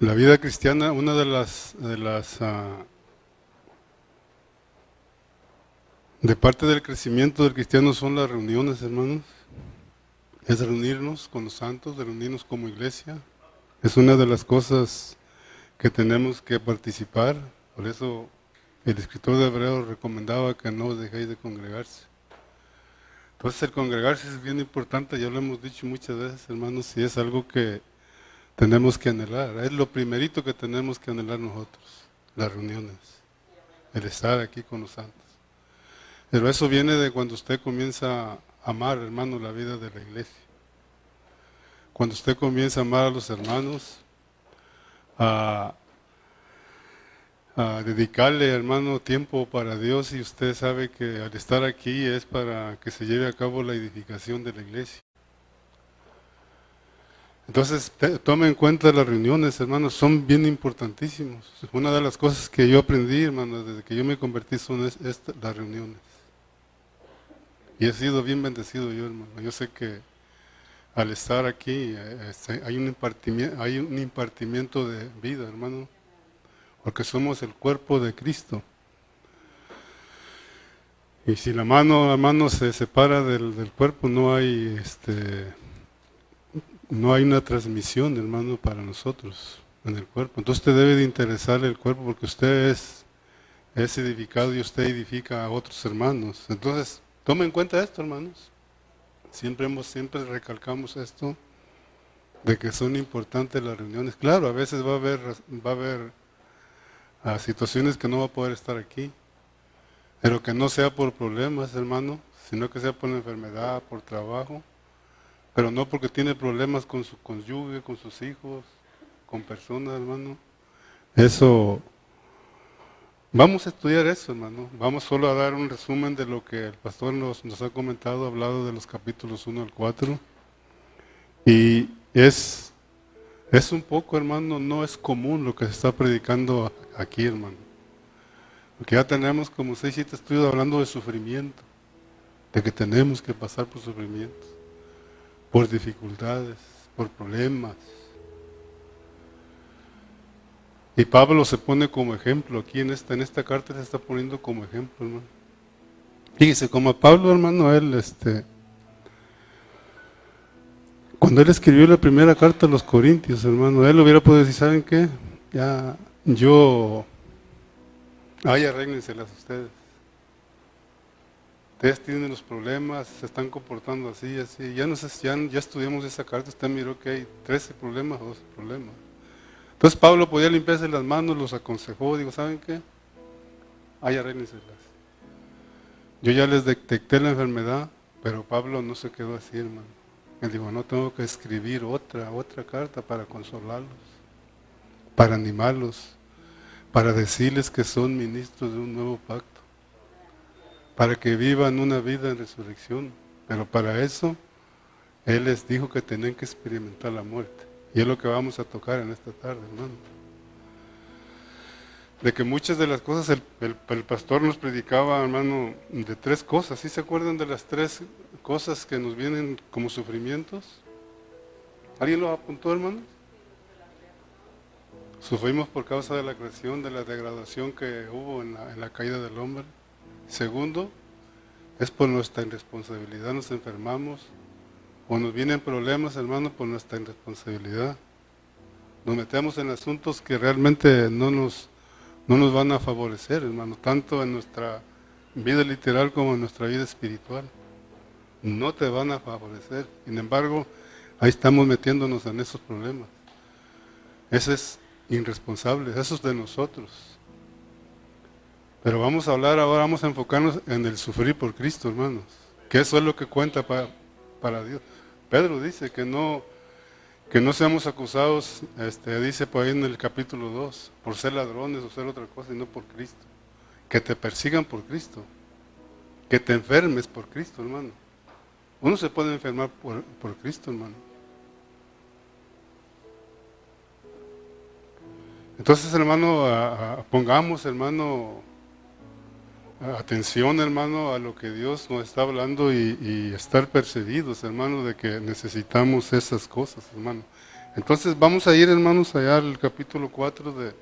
La vida cristiana, una de las, ah, de parte del crecimiento del cristiano son las reuniones, hermanos. Es reunirnos con los santos, de reunirnos como iglesia. Es una de las cosas que tenemos que participar. Por eso el escritor de Hebreos recomendaba que no dejéis de congregarse. Entonces el congregarse es bien importante, ya lo hemos dicho muchas veces, hermanos, y es algo que tenemos que anhelar. Es lo primerito que tenemos que anhelar nosotros, las reuniones, el estar aquí con los santos. Pero eso viene de cuando usted comienza a amar, hermano, la vida de la iglesia. Cuando usted comienza a amar a los hermanos, a, dedicarle, hermano, tiempo para Dios y usted sabe que al estar aquí es para que se lleve a cabo la edificación de la iglesia. Entonces, tome en cuenta las reuniones, hermanos, son bien importantísimos. Una de las cosas que yo aprendí, hermanos, desde que yo me convertí son las reuniones. Y he sido bien bendecido yo, hermano. Yo sé que al estar aquí este, hay, un impartimiento, hay un impartimiento de vida, hermano, porque somos el cuerpo de Cristo. Y si la mano, la mano se separa del, del cuerpo, no hay este, no hay una transmisión, hermano, para nosotros en el cuerpo. Entonces usted debe de interesarle el cuerpo porque usted es, es edificado y usted edifica a otros hermanos. Entonces, tome en cuenta esto, hermanos. Siempre hemos, siempre recalcamos esto de que son importantes las reuniones. Claro, a veces va a haber, va a haber ah, situaciones que no va a poder estar aquí, pero que no sea por problemas, hermano, sino que sea por enfermedad, por trabajo pero no porque tiene problemas con su cónyuge, con sus hijos, con personas, hermano. Eso, vamos a estudiar eso, hermano. Vamos solo a dar un resumen de lo que el pastor nos, ha comentado, hablado de los capítulos 1 al 4. Y es, es un poco, hermano, no es común lo que se está predicando aquí, hermano. Porque ya tenemos como seis, siete estudios hablando de sufrimiento, de que tenemos que pasar por sufrimientos por dificultades, por problemas. Y Pablo se pone como ejemplo, aquí en esta, en esta carta se está poniendo como ejemplo, hermano. Fíjese, como Pablo, hermano, él, este, cuando él escribió la primera carta a los Corintios, hermano, él hubiera podido decir, ¿saben qué? Ya, yo, ay, arréglenselas ustedes ustedes tienen los problemas, se están comportando así, así. Ya, no sé, ya, ya estudiamos esa carta, usted miró que hay 13 problemas, 12 problemas. Entonces Pablo podía limpiarse las manos, los aconsejó, digo, ¿saben qué? Ay, arréglenselas. Yo ya les detecté la enfermedad, pero Pablo no se quedó así, hermano. Él dijo, no tengo que escribir otra, otra carta para consolarlos, para animarlos, para decirles que son ministros de un nuevo pacto para que vivan una vida en resurrección. Pero para eso, Él les dijo que tenían que experimentar la muerte. Y es lo que vamos a tocar en esta tarde, hermano. De que muchas de las cosas, el, pastor nos predicaba, hermano, de tres cosas. ¿Sí se acuerdan de las tres cosas que nos vienen como sufrimientos? ¿Alguien lo apuntó, hermano? Sufrimos por causa de la creación, de la degradación que hubo en la caída del hombre. Segundo, es por nuestra irresponsabilidad nos enfermamos o nos vienen problemas, hermano, por nuestra irresponsabilidad. Nos metemos en asuntos que realmente no nos, no nos van a favorecer, hermano, tanto en nuestra vida literal como en nuestra vida espiritual. No te van a favorecer. Sin embargo, ahí estamos metiéndonos en esos problemas. Eso es irresponsable, eso es de nosotros. Pero vamos a hablar ahora, vamos a enfocarnos en el sufrir por Cristo, hermanos. Que eso es lo que cuenta para, para Dios. Pedro dice que no, que no seamos acusados, este, dice por ahí en el capítulo 2, por ser ladrones o ser otra cosa, y no por Cristo. Que te persigan por Cristo. Que te enfermes por Cristo, hermano. Uno se puede enfermar por, por Cristo, hermano. Entonces, hermano, pongamos, hermano, atención, hermano, a lo que Dios nos está hablando y, estar percibidos, hermano, de que necesitamos esas cosas, hermano. Entonces vamos a ir, hermanos, allá al capítulo 4 de,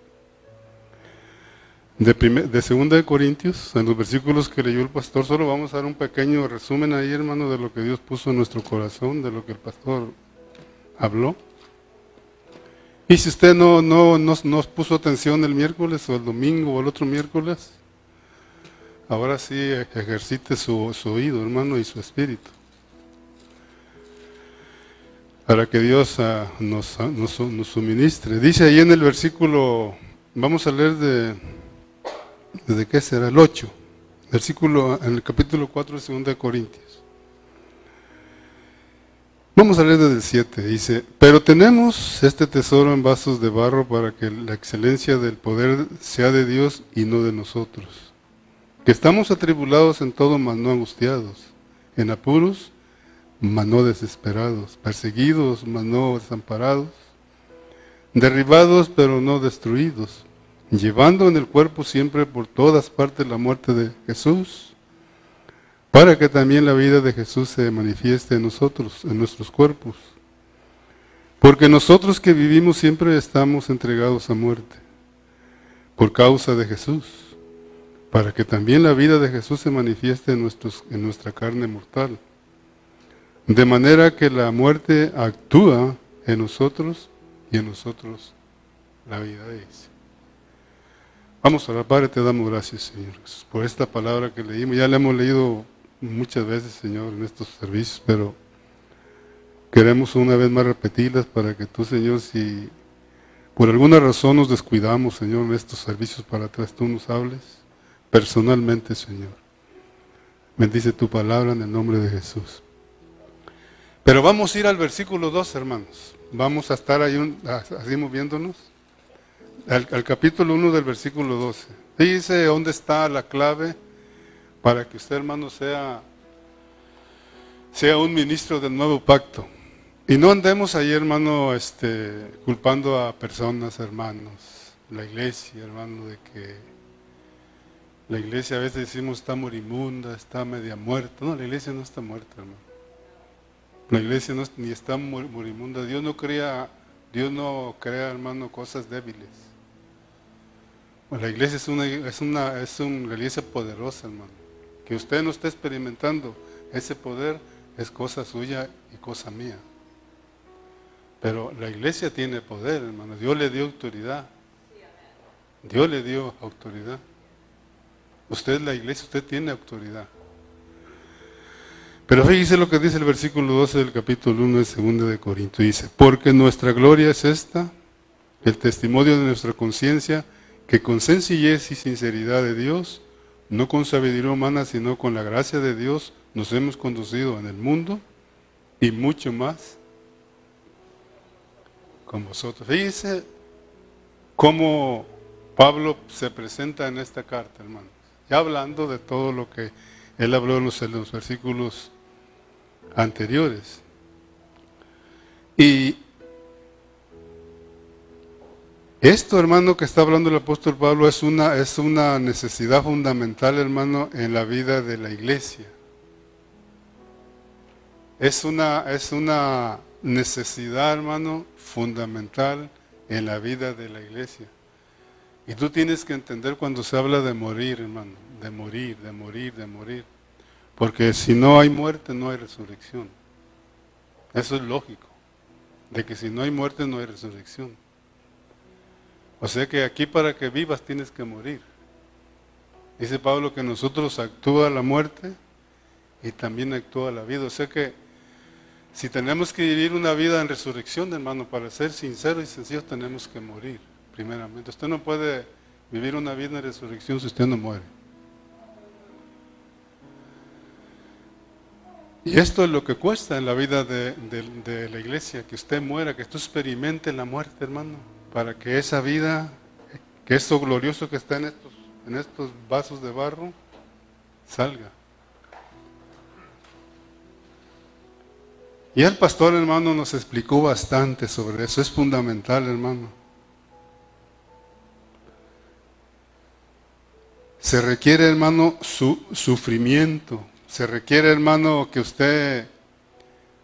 de, de segunda de Corintios, en los versículos que leyó el pastor. Solo vamos a dar un pequeño resumen ahí, hermano, de lo que Dios puso en nuestro corazón, de lo que el pastor habló. Y si usted no, no, nos puso atención el miércoles o el domingo o el otro miércoles, ahora sí ejercite su, oído, hermano, y su espíritu. Para que Dios ah, nos, ah, nos, nos, suministre. Dice ahí en el versículo, vamos a leer de, ¿de qué será? El 8, versículo, en el capítulo 4 de 2 Corintios. Vamos a leer desde el 7. Dice, pero tenemos este tesoro en vasos de barro para que la excelencia del poder sea de Dios y no de nosotros. Que estamos atribulados en todo, mas no angustiados. En apuros, mas no desesperados. Perseguidos, mas no desamparados. Derribados, pero no destruidos. Llevando en el cuerpo siempre por todas partes la muerte de Jesús para que también la vida de Jesús se manifieste en nosotros, en nuestros cuerpos. Porque nosotros que vivimos siempre estamos entregados a muerte, por causa de Jesús, para que también la vida de Jesús se manifieste en, nuestros, en nuestra carne mortal. De manera que la muerte actúa en nosotros y en nosotros la vida de Jesús. Vamos a orar, Padre, te damos gracias, Señor, por esta palabra que leímos. Ya la hemos leído muchas veces, Señor, en estos servicios, pero queremos una vez más repetirlas para que tú, Señor, si por alguna razón nos descuidamos, Señor, en estos servicios para atrás, tú nos hables personalmente, Señor. Bendice tu palabra en el nombre de Jesús. Pero vamos a ir al versículo 2, hermanos. Vamos a estar ahí, un, así moviéndonos. Al, capítulo 1 del versículo 12. Dice dónde está la clave para que usted, hermano, sea, sea un ministro del nuevo pacto. Y no andemos ahí, hermano, este, culpando a personas, hermanos, la iglesia, hermano, de que la iglesia a veces decimos está moribunda, está media muerta. No, la iglesia no está muerta, hermano. La iglesia no, ni está moribunda. Dios no crea, Dios no crea, hermano, cosas débiles. la iglesia es una, es una, es una iglesia poderosa, hermano. Que usted no esté experimentando ese poder es cosa suya y cosa mía. Pero la iglesia tiene poder, hermano. Dios le dio autoridad. Dios le dio autoridad. Usted es la iglesia, usted tiene autoridad. Pero fíjese lo que dice el versículo 12 del capítulo 1 de 2 de Corinto. Dice, porque nuestra gloria es esta, el testimonio de nuestra conciencia, que con sencillez y sinceridad de Dios no con sabiduría humana, sino con la gracia de Dios, nos hemos conducido en el mundo y mucho más con vosotros. Fíjense cómo Pablo se presenta en esta carta, hermanos. Ya hablando de todo lo que él habló en los, versículos anteriores. Y esto, hermano, que está hablando el apóstol Pablo es una, es una necesidad fundamental, hermano, en la vida de la iglesia. Es una, es una necesidad, hermano, fundamental en la vida de la iglesia. Y tú tienes que entender cuando se habla de morir, hermano, de morir, de morir, de morir. Porque si no hay muerte, no hay resurrección. Eso es lógico, de que si no hay muerte, no hay resurrección. O sea que aquí para que vivas tienes que morir. Dice Pablo que nosotros actúa la muerte y también actúa la vida. O sea que si tenemos que vivir una vida en resurrección, hermano, para ser sinceros y sencillos tenemos que morir, primeramente. Usted no puede vivir una vida en resurrección si usted no muere. Y esto es lo que cuesta en la vida de, de la iglesia, que usted muera, que usted experimente la muerte, hermano para que esa vida, que eso glorioso que está en estos, en estos vasos de barro, salga. Y el pastor hermano nos explicó bastante sobre eso, es fundamental hermano. Se requiere hermano su sufrimiento, se requiere hermano que usted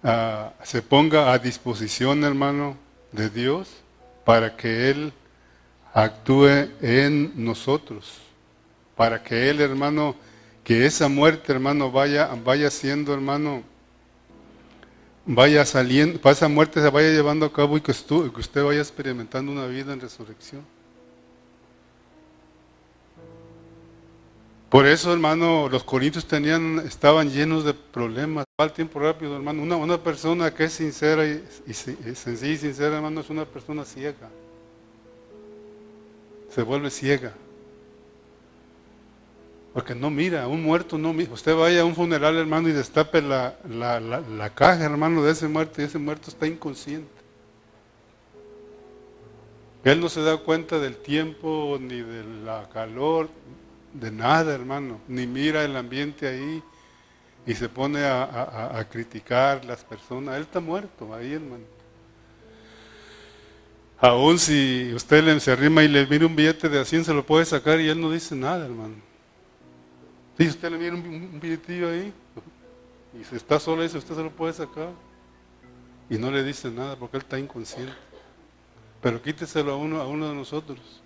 ah, se ponga a disposición hermano de Dios para que Él actúe en nosotros, para que Él, hermano, que esa muerte, hermano, vaya, vaya siendo, hermano, vaya saliendo, esa muerte se vaya llevando a cabo y que usted vaya experimentando una vida en resurrección. Por eso, hermano, los corintios tenían, estaban llenos de problemas. Va el tiempo rápido, hermano. Una, una persona que es sincera y, sencilla y sincera, hermano, es una persona ciega. Se vuelve ciega. Porque no mira, un muerto no mira. Usted vaya a un funeral, hermano, y destape la, la, la caja, hermano, de ese muerto, y ese muerto está inconsciente. Él no se da cuenta del tiempo, ni de la calor, de nada, hermano, ni mira el ambiente ahí y se pone a, a, criticar las personas. Él está muerto ahí, hermano. Aún si usted le, se arrima y le mira un billete de 100, se lo puede sacar y él no dice nada, hermano. Si usted le mira un, billetillo ahí y si está solo, dice, usted se lo puede sacar. Y no le dice nada porque él está inconsciente. Pero quíteselo a uno, a uno de nosotros.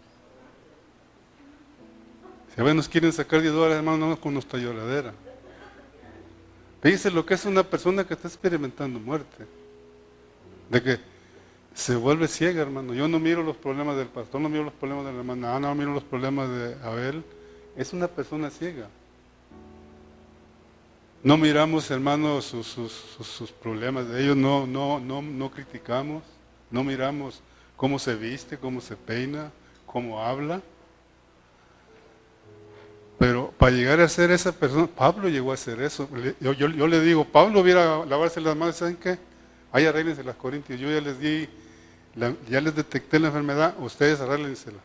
A veces nos quieren sacar 10 dólares, hermano, no con nuestra lloradera. Fíjese lo que es una persona que está experimentando muerte. De que se vuelve ciega, hermano. Yo no miro los problemas del pastor, no miro los problemas de la hermana, no miro los problemas de Abel. Es una persona ciega. No miramos, hermano, sus, sus, problemas de ellos, no, no, no, no criticamos, no miramos cómo se viste, cómo se peina, cómo habla. Pero para llegar a ser esa persona, Pablo llegó a hacer eso. Yo, le digo, Pablo hubiera lavarse las manos, ¿saben qué? Ahí arréglense las corintias. Yo ya les di, ya les detecté la enfermedad, ustedes arréglensela.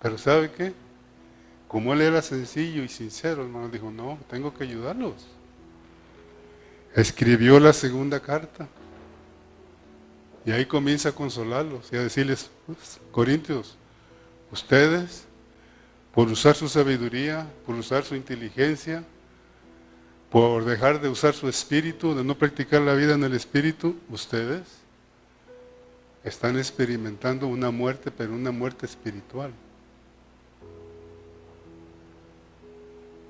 Pero ¿sabe qué? Como él era sencillo y sincero, hermano, dijo, no, tengo que ayudarlos. Escribió la segunda carta. Y ahí comienza a consolarlos y a decirles, pues, Corintios, ustedes por usar su sabiduría, por usar su inteligencia, por dejar de usar su espíritu, de no practicar la vida en el espíritu, ustedes están experimentando una muerte, pero una muerte espiritual.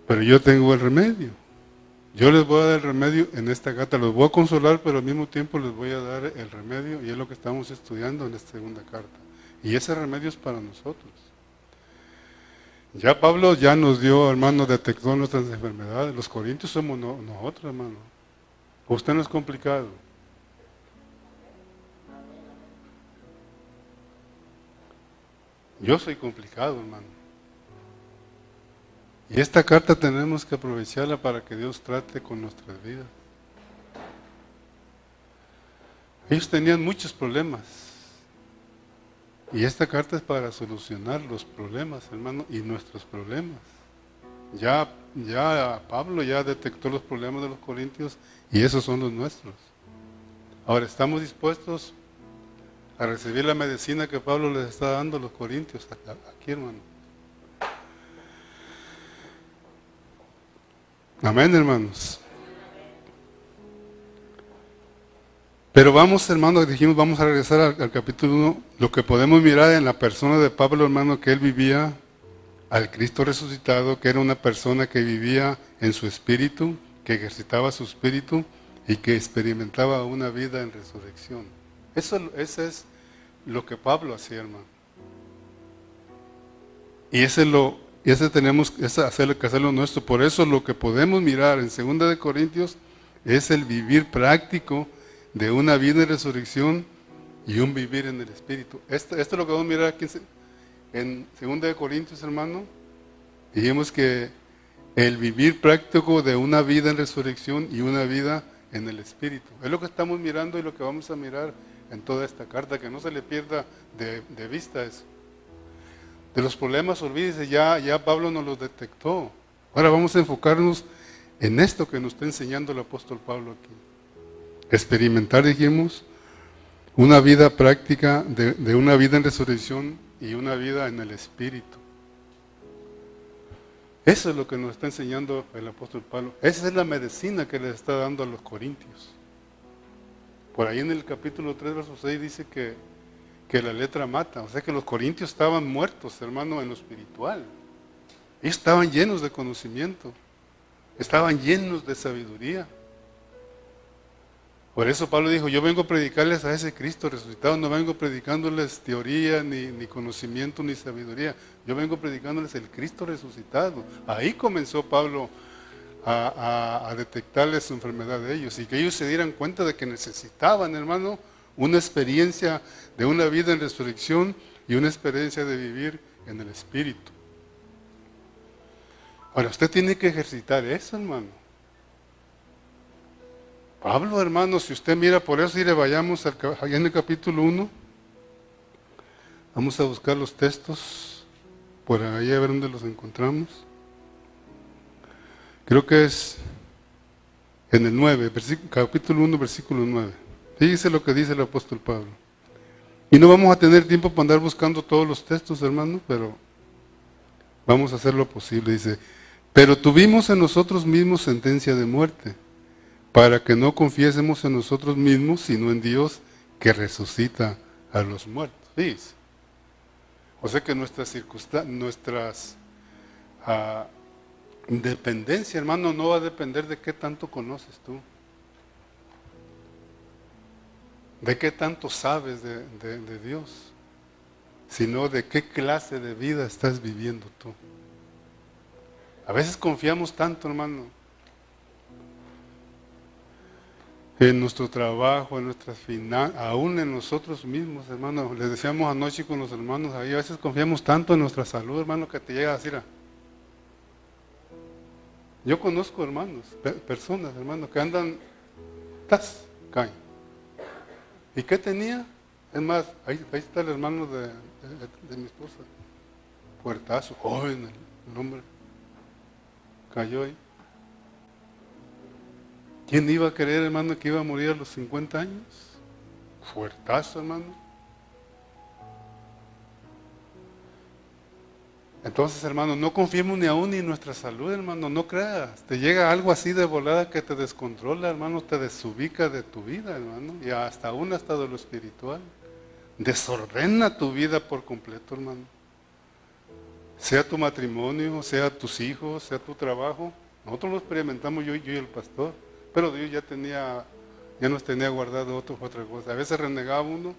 Pero yo tengo el remedio. Yo les voy a dar el remedio en esta carta, los voy a consolar, pero al mismo tiempo les voy a dar el remedio y es lo que estamos estudiando en esta segunda carta. Y ese remedio es para nosotros. Ya Pablo ya nos dio, hermano, detectó nuestras enfermedades. Los corintios somos nosotros, hermano. Usted no es complicado. Yo soy complicado, hermano. Y esta carta tenemos que aprovecharla para que Dios trate con nuestras vidas. Ellos tenían muchos problemas. Y esta carta es para solucionar los problemas, hermano, y nuestros problemas. Ya, ya Pablo ya detectó los problemas de los corintios y esos son los nuestros. Ahora, ¿estamos dispuestos a recibir la medicina que Pablo les está dando a los corintios aquí, hermano? Amén, hermanos. Pero vamos, hermano, dijimos, vamos a regresar al, capítulo 1, lo que podemos mirar en la persona de Pablo, hermano, que él vivía al Cristo resucitado, que era una persona que vivía en su espíritu, que ejercitaba su espíritu y que experimentaba una vida en resurrección. Eso, es lo que Pablo hacía, hermano. Y ese lo, ese tenemos que hacerlo, que hacerlo nuestro. Por eso lo que podemos mirar en 2 de Corintios es el vivir práctico de una vida en resurrección y un vivir en el Espíritu. Esto, esto es lo que vamos a mirar aquí en 2 Corintios, hermano. Dijimos que el vivir práctico de una vida en resurrección y una vida en el Espíritu. Es lo que estamos mirando y lo que vamos a mirar en toda esta carta, que no se le pierda de, vista eso. De los problemas, olvídese, ya, ya Pablo nos los detectó. Ahora vamos a enfocarnos en esto que nos está enseñando el apóstol Pablo aquí experimentar, dijimos, una vida práctica de, una vida en resurrección y una vida en el Espíritu. Eso es lo que nos está enseñando el apóstol Pablo. Esa es la medicina que le está dando a los corintios. Por ahí en el capítulo 3, verso 6 dice que que la letra mata. O sea que los corintios estaban muertos, hermano, en lo espiritual. estaban llenos de conocimiento, estaban llenos de sabiduría. Por eso Pablo dijo, yo vengo a predicarles a ese Cristo resucitado, no vengo predicándoles teoría, ni, conocimiento, ni sabiduría. Yo vengo predicándoles el Cristo resucitado. Ahí comenzó Pablo a, a detectarles su enfermedad de ellos y que ellos se dieran cuenta de que necesitaban, hermano, una experiencia de una vida en resurrección y una experiencia de vivir en el Espíritu. Ahora, usted tiene que ejercitar eso, hermano. Pablo, hermano, si usted mira por eso, y le vayamos al, allá en el capítulo 1. Vamos a buscar los textos, por ahí a ver dónde los encontramos. Creo que es en el 9, capítulo 1, versículo 9. Fíjese lo que dice el apóstol Pablo. Y no vamos a tener tiempo para andar buscando todos los textos, hermano, pero vamos a hacer lo posible. Dice, pero tuvimos en nosotros mismos sentencia de muerte, para que no confiésemos en nosotros mismos, sino en Dios que resucita a los muertos. Dice. O sea que nuestras circunstancias, nuestras uh, dependencia, hermano, no va a depender de qué tanto conoces tú. de qué tanto sabes de, Dios, sino de qué clase de vida estás viviendo tú. A veces confiamos tanto, hermano, en nuestro trabajo, en nuestras finanzas, aún en nosotros mismos, hermano. Les decíamos anoche con los hermanos, ahí a veces confiamos tanto en nuestra salud, hermano, que te llega a decir, ah, yo conozco hermanos, personas, hermano, que andan, tas, caen. ¿Y qué tenía? Es más, ahí, está el hermano de, mi esposa. Puertazo, joven el, hombre. Cayó ahí. ¿Quién iba a creer, hermano, que iba a morir a los 50 años? Fuertazo, hermano. Entonces, hermano, no confiemos ni aún ni en nuestra salud, hermano, no creas. Te llega algo así de volada que te descontrola, hermano, te desubica de tu vida, hermano, y hasta aún hasta de lo espiritual. Desordena tu vida por completo, hermano. Sea tu matrimonio, sea tus hijos, sea tu trabajo. Nosotros lo experimentamos yo, yo y el pastor, pero Dios ya tenía, ya nos tenía guardado otro, otra cosa. A veces renegaba uno.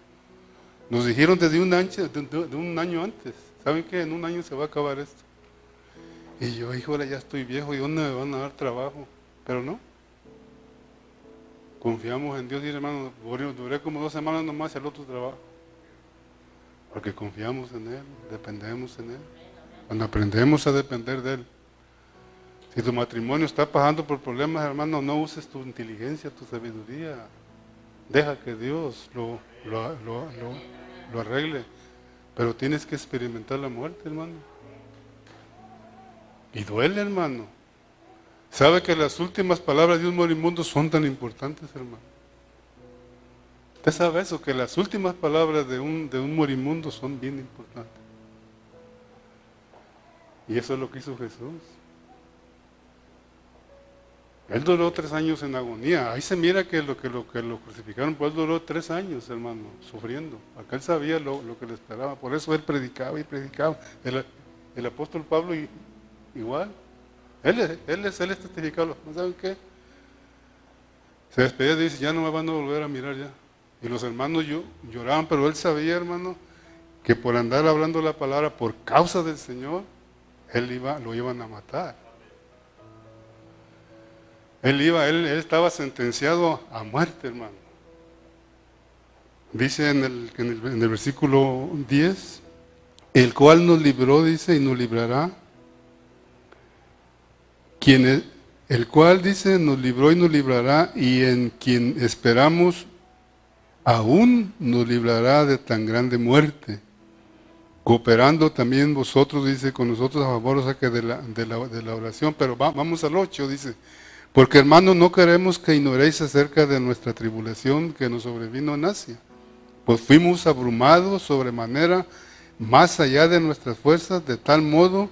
Nos dijeron desde un año, de un año antes ¿Saben qué? En un año se va a acabar esto. Y yo, híjole, ya estoy viejo, ¿y dónde me van a dar trabajo? Pero no. Confiamos en Dios y hermano, duré como dos semanas nomás al otro trabajo. Porque confiamos en Él, dependemos en Él. Cuando aprendemos a depender de Él. Si tu matrimonio está pasando por problemas, hermano, no uses tu inteligencia, tu sabiduría. Deja que Dios lo, lo, lo arregle. Pero tienes que experimentar la muerte, hermano. Y duele, hermano. ¿Sabe que las últimas palabras de un moribundo son tan importantes, hermano? Usted sabe eso, que las últimas palabras de un, de un moribundo son bien importantes. Y eso es lo que hizo Jesús. Él duró tres años en agonía. Ahí se mira que lo que lo, que lo crucificaron, pues duró tres años, hermano, sufriendo. Acá él sabía lo, que le esperaba. Por eso él predicaba y predicaba. El, apóstol Pablo igual. Él, él, es, él es testificado. ¿No saben qué? Se despedía y dice, ya no me van a volver a mirar ya. Y los hermanos lloraban, pero él sabía, hermano, que por andar hablando la palabra por causa del Señor, él iba, lo iban a matar. Él iba, él, estaba sentenciado a muerte, hermano. Dice en el, en el, versículo 10, el cual nos libró, dice, y nos librará. Quien, el cual dice, nos libró y nos librará, y en quien esperamos, aún nos librará de tan grande muerte. Cooperando también vosotros, dice, con nosotros a favor, o sea que de la, de la, de la oración. Pero vamos al 8, dice. Porque hermanos, no queremos que ignoréis acerca de nuestra tribulación que nos sobrevino en Asia. Pues fuimos abrumados sobremanera, más allá de nuestras fuerzas, de tal modo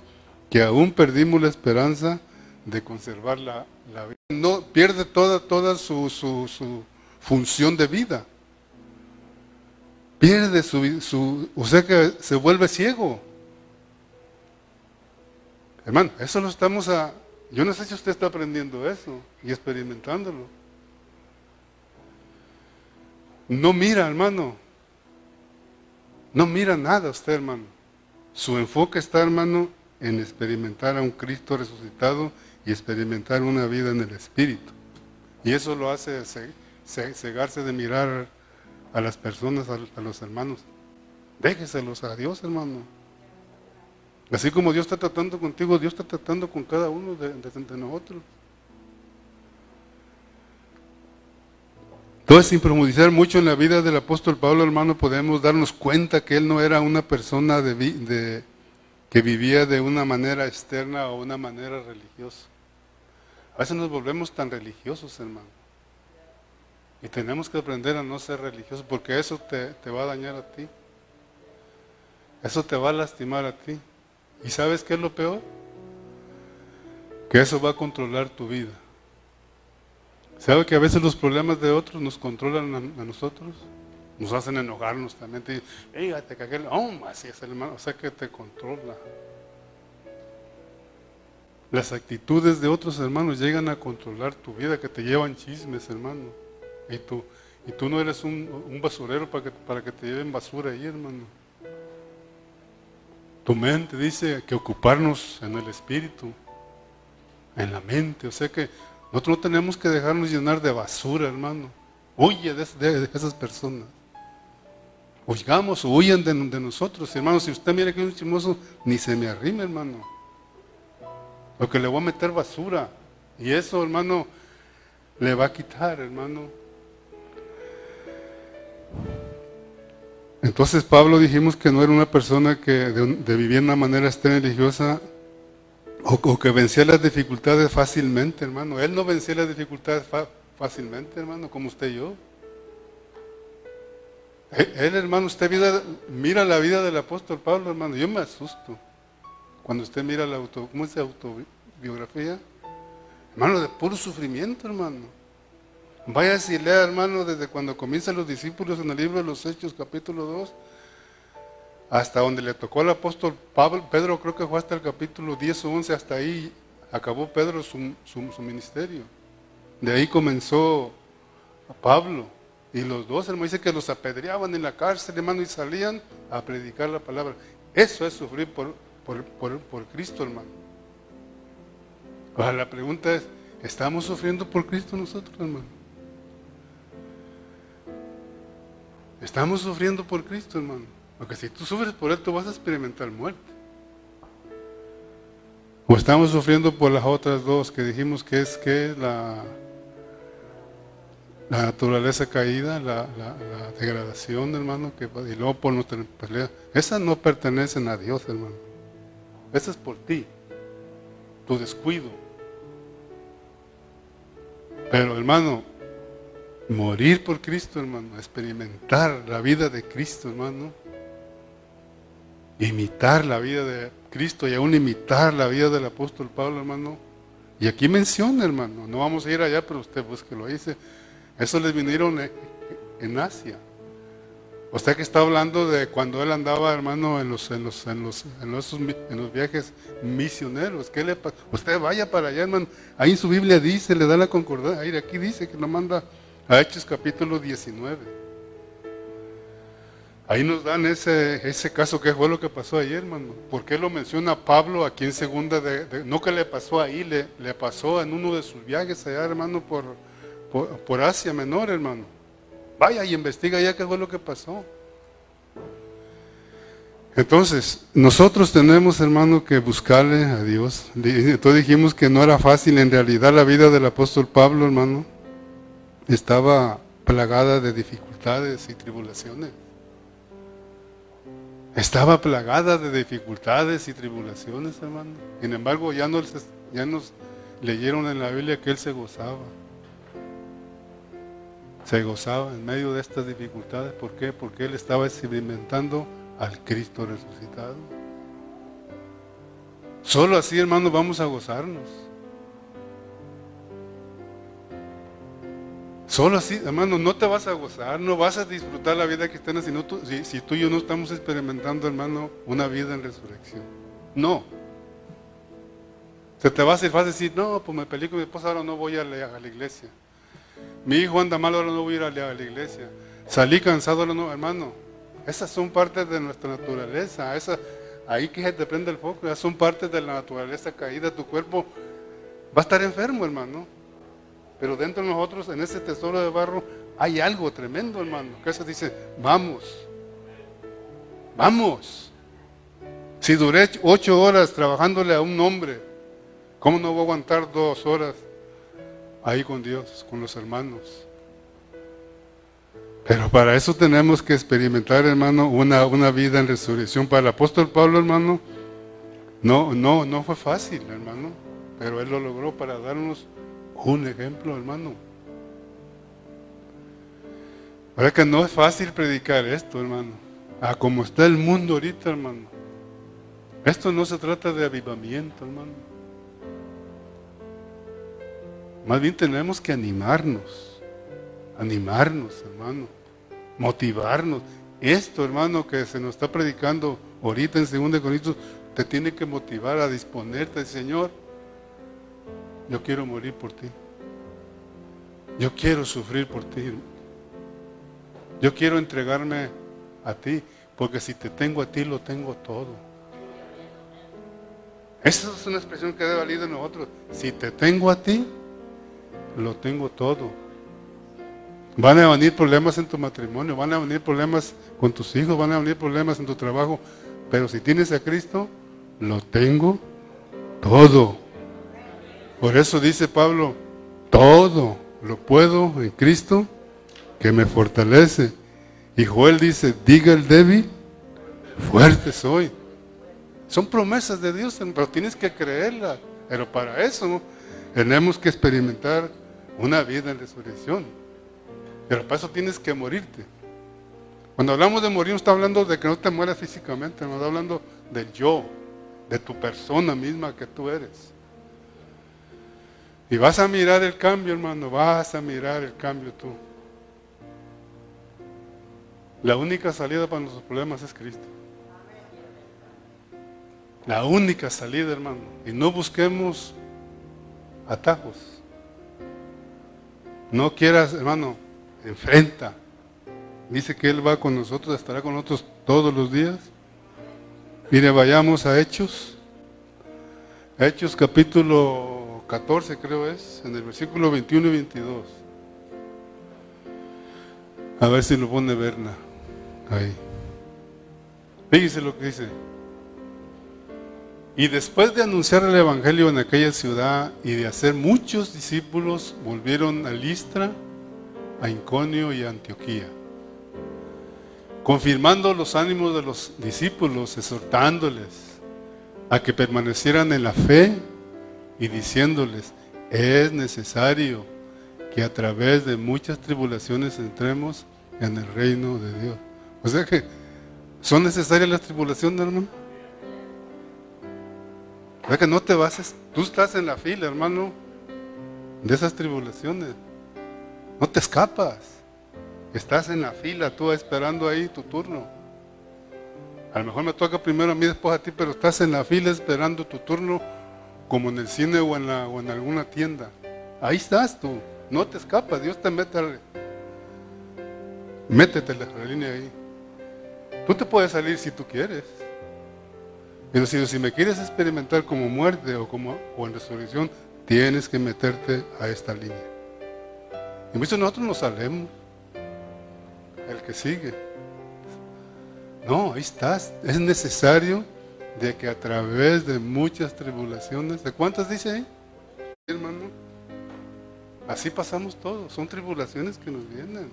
que aún perdimos la esperanza de conservar la, vida. No pierde toda, toda su, su, su función de vida. pierde su, su, o sea que se vuelve ciego. Hermano, eso lo estamos a, yo no sé si usted está aprendiendo eso y experimentándolo. No mira, hermano. No mira nada usted, hermano. Su enfoque está, hermano, en experimentar a un Cristo resucitado y experimentar una vida en el Espíritu. Y eso lo hace cegarse de mirar a las personas, a los hermanos. Déjeselos a Dios, hermano. Así como Dios está tratando contigo, Dios está tratando con cada uno de, nosotros. Entonces, sin profundizar mucho en la vida del apóstol Pablo, hermano, podemos darnos cuenta que él no era una persona de, que vivía de una manera externa o una manera religiosa. A veces nos volvemos tan religiosos, hermano. Y tenemos que aprender a no ser religiosos, porque eso te, te va a dañar a ti. Eso te va a lastimar a ti. ¿Y sabes qué es lo peor? Que eso va a controlar tu vida. ¿Sabe que a veces los problemas de otros nos controlan a, nosotros? Nos hacen enojarnos también. Te fíjate que aquel, oh, así es hermano, o sea que te controla. Las actitudes de otros hermanos llegan a controlar tu vida, que te llevan chismes, hermano. Y tú, y tú no eres un, basurero para que, para que te lleven basura ahí, hermano. Tu mente dice que ocuparnos en el espíritu, en la mente. O sea que nosotros no tenemos que dejarnos llenar de basura, hermano. Huye de, esas personas. Oigamos o huyan de, nosotros, hermano. Si usted mira que es un chismoso, ni se me arrime, hermano. Porque le voy a meter basura. Y eso, hermano, le va a quitar, hermano, Entonces Pablo dijimos que no era una persona que de, vivir de una manera externa religiosa o, que vencía las dificultades fácilmente, hermano. Él no vencía las dificultades fácilmente, hermano, como usted y yo. E, él, hermano, usted mira la vida del apóstol Pablo, hermano. Yo me asusto cuando usted mira la auto, ¿cómo es autobiografía? Hermano, de puro sufrimiento, hermano. Vaya y lea, hermano, desde cuando comienzan los discípulos en el libro de los Hechos, capítulo 2, hasta donde le tocó al apóstol Pablo, Pedro creo que fue hasta el capítulo 10 o 11, hasta ahí acabó Pedro su, ministerio. De ahí comenzó Pablo. Y los dos, hermano, dice que los apedreaban en la cárcel, hermano, y salían a predicar la palabra. Eso es sufrir por, por, Cristo, hermano. Ahora la pregunta es, ¿estamos sufriendo por Cristo nosotros, hermano? Estamos sufriendo por Cristo, hermano. Porque si tú sufres por Él, tú vas a experimentar muerte. O estamos sufriendo por las otras dos que dijimos que es que la, naturaleza caída, la, degradación, hermano, que, y luego por nuestra pelea. Esas no pertenecen a Dios, hermano. Esa es por ti, tu descuido. Pero, hermano, Morir por Cristo, hermano. Experimentar la vida de Cristo, hermano. Imitar la vida de Cristo y aún imitar la vida del apóstol Pablo, hermano. Y aquí menciona, hermano. No vamos a ir allá, pero usted pues que lo dice. Eso les vinieron en Asia. O sea que está hablando de cuando él andaba, hermano, en los, en los, en los, en los, viajes misioneros. ¿Qué le Usted vaya para allá, hermano. Ahí en su Biblia dice, le da la concordancia. Aquí dice que no manda a Hechos capítulo 19. Ahí nos dan ese, ese caso que fue lo que pasó ayer, hermano. ¿Por qué lo menciona Pablo aquí en segunda de, no que le pasó ahí, le, le, pasó en uno de sus viajes allá, hermano, por, por, Asia Menor, hermano. Vaya y investiga ya qué fue lo que pasó. Entonces, nosotros tenemos, hermano, que buscarle a Dios. Entonces dijimos que no era fácil en realidad la vida del apóstol Pablo, hermano estaba plagada de dificultades y tribulaciones. Estaba plagada de dificultades y tribulaciones, hermano. Sin embargo, ya nos, ya nos leyeron en la Biblia que Él se gozaba. Se gozaba en medio de estas dificultades. ¿Por qué? Porque Él estaba experimentando al Cristo resucitado. Solo así, hermano, vamos a gozarnos. Solo así, hermano, no te vas a gozar, no vas a disfrutar la vida cristiana si, tú, si, si tú y yo no estamos experimentando, hermano, una vida en resurrección. No. Se te va a hacer fácil decir, no, pues me peleé con mi esposa, ahora no voy a la, a la iglesia. Mi hijo anda mal, ahora no voy a ir a la, iglesia. Salí cansado, ahora no, hermano. Esas son partes de nuestra naturaleza. Esa, ahí que se te prende el foco, esas son partes de la naturaleza caída. Tu cuerpo va a estar enfermo, hermano. Pero dentro de nosotros, en ese tesoro de barro, hay algo tremendo, hermano. Que eso dice, vamos, vamos. Si duré ocho horas trabajándole a un hombre, ¿cómo no voy a aguantar dos horas ahí con Dios, con los hermanos? Pero para eso tenemos que experimentar, hermano, una, una vida en resurrección. Para el apóstol Pablo, hermano, no, no, no fue fácil, hermano, pero él lo logró para darnos un ejemplo, hermano. Ahora que no es fácil predicar esto, hermano. A como está el mundo ahorita, hermano. Esto no se trata de avivamiento, hermano. Más bien tenemos que animarnos. Animarnos, hermano. Motivarnos. Esto, hermano, que se nos está predicando ahorita en 2 Corintios, te tiene que motivar a disponerte, Señor yo quiero morir por ti. Yo quiero sufrir por ti. Yo quiero entregarme a ti, porque si te tengo a ti, lo tengo todo. Esa es una expresión que debe valer de nosotros. Si te tengo a ti, lo tengo todo. Van a venir problemas en tu matrimonio, van a venir problemas con tus hijos, van a venir problemas en tu trabajo, pero si tienes a Cristo, lo tengo todo. Por eso dice Pablo, todo lo puedo en Cristo que me fortalece. Y Joel dice, diga el débil, fuerte soy. Son promesas de Dios, pero tienes que creerla. Pero para eso tenemos que experimentar una vida en resurrección. Pero para eso tienes que morirte. Cuando hablamos de morir, no está hablando de que no te mueras físicamente, no está hablando del yo, de tu persona misma que tú eres. Y vas a mirar el cambio, hermano, vas a mirar el cambio tú. La única salida para nuestros problemas es Cristo. La única salida, hermano. Y no busquemos atajos. No quieras, hermano, enfrenta. Dice que Él va con nosotros, estará con nosotros todos los días. Mire, vayamos a Hechos. Hechos capítulo 14 creo es, en el versículo 21 y 22. A ver si lo pone Berna. Ahí. Fíjese lo que dice. Y después de anunciar el Evangelio en aquella ciudad y de hacer muchos discípulos, volvieron a Listra, a Inconio y a Antioquía, confirmando los ánimos de los discípulos, exhortándoles a que permanecieran en la fe y diciéndoles, es necesario que a través de muchas tribulaciones entremos en el reino de Dios. O sea que, ¿son necesarias las tribulaciones, hermano? O sea que no te bases, tú estás en la fila, hermano, de esas tribulaciones. No te escapas. Estás en la fila, tú esperando ahí tu turno. A lo mejor me toca primero a mí, después a ti, pero estás en la fila esperando tu turno como en el cine o en, la, o en alguna tienda. Ahí estás tú, no te escapas, Dios te mete, métete la línea ahí. Tú te puedes salir si tú quieres. Pero si, si me quieres experimentar como muerte o como o en resurrección, tienes que meterte a esta línea. Y muchos nosotros nos salemos. El que sigue. No, ahí estás. Es necesario de que a través de muchas tribulaciones, ¿de cuántas dice ahí? Hermano, así pasamos todos, son tribulaciones que nos vienen.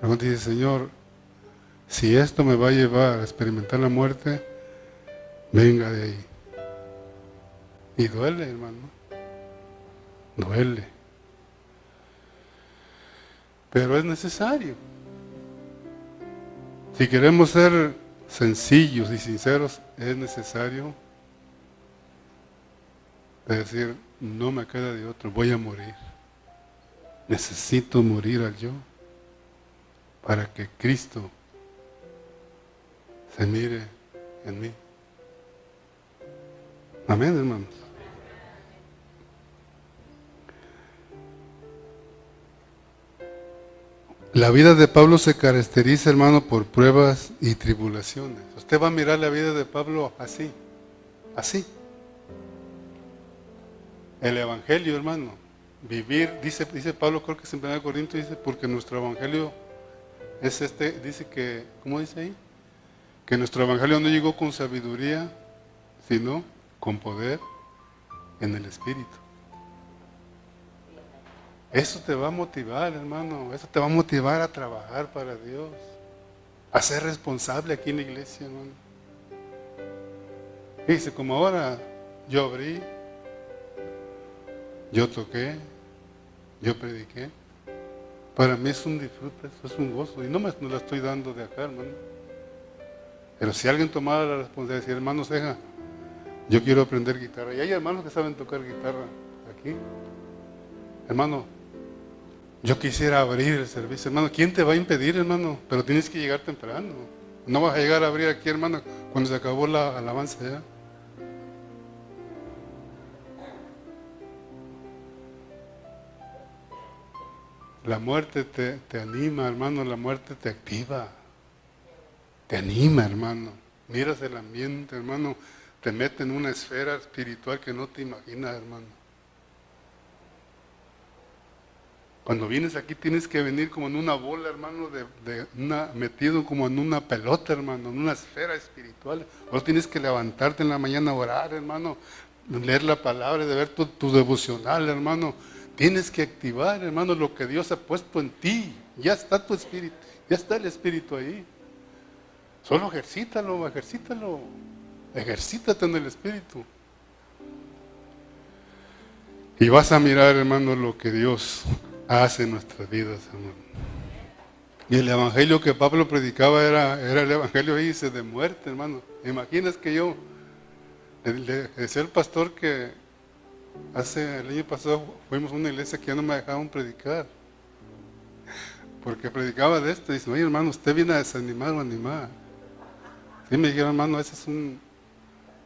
Pero dice, Señor, si esto me va a llevar a experimentar la muerte, venga de ahí. Y duele, hermano. Duele. Pero es necesario. Si queremos ser sencillos y sinceros, es necesario decir, no me queda de otro, voy a morir. Necesito morir al yo para que Cristo se mire en mí. Amén, hermanos. La vida de Pablo se caracteriza, hermano, por pruebas y tribulaciones. Usted va a mirar la vida de Pablo así, así. El Evangelio, hermano, vivir, dice, dice Pablo, creo que es en 1 Corintios, dice, porque nuestro Evangelio es este, dice que, ¿cómo dice ahí? Que nuestro Evangelio no llegó con sabiduría, sino con poder en el Espíritu. Eso te va a motivar, hermano. Eso te va a motivar a trabajar para Dios. A ser responsable aquí en la iglesia, hermano. Dice, como ahora yo abrí, yo toqué, yo prediqué. Para mí es un disfrute, es un gozo. Y no me lo estoy dando de acá, hermano. Pero si alguien tomara la responsabilidad de decir, hermano Ceja, yo quiero aprender guitarra. Y hay hermanos que saben tocar guitarra aquí. Hermano, yo quisiera abrir el servicio, hermano. ¿Quién te va a impedir, hermano? Pero tienes que llegar temprano. No vas a llegar a abrir aquí, hermano, cuando se acabó la alabanza ya. La muerte te, te anima, hermano. La muerte te activa. Te anima, hermano. Miras el ambiente, hermano. Te mete en una esfera espiritual que no te imaginas, hermano. Cuando vienes aquí tienes que venir como en una bola, hermano, de, metido como en una pelota, hermano, en una esfera espiritual. O tienes que levantarte en la mañana a orar, hermano, leer la palabra, de ver tu, tu devocional, hermano. Tienes que activar, hermano, lo que Dios ha puesto en ti. Ya está tu espíritu, ya está el espíritu ahí. Solo ejercítalo, ejercítalo. Ejercítate en el espíritu. Y vas a mirar, hermano, lo que Dios hace en nuestras vidas, hermano. Y el evangelio que Pablo predicaba era, era el evangelio dice de muerte, hermano. Imaginas que yo decía al pastor que hace el año pasado fuimos a una iglesia que ya no me dejaban predicar. Porque predicaba de esto. Y dice, oye hermano, usted viene a desanimar o animar. Sí me dijeron, hermano, esa es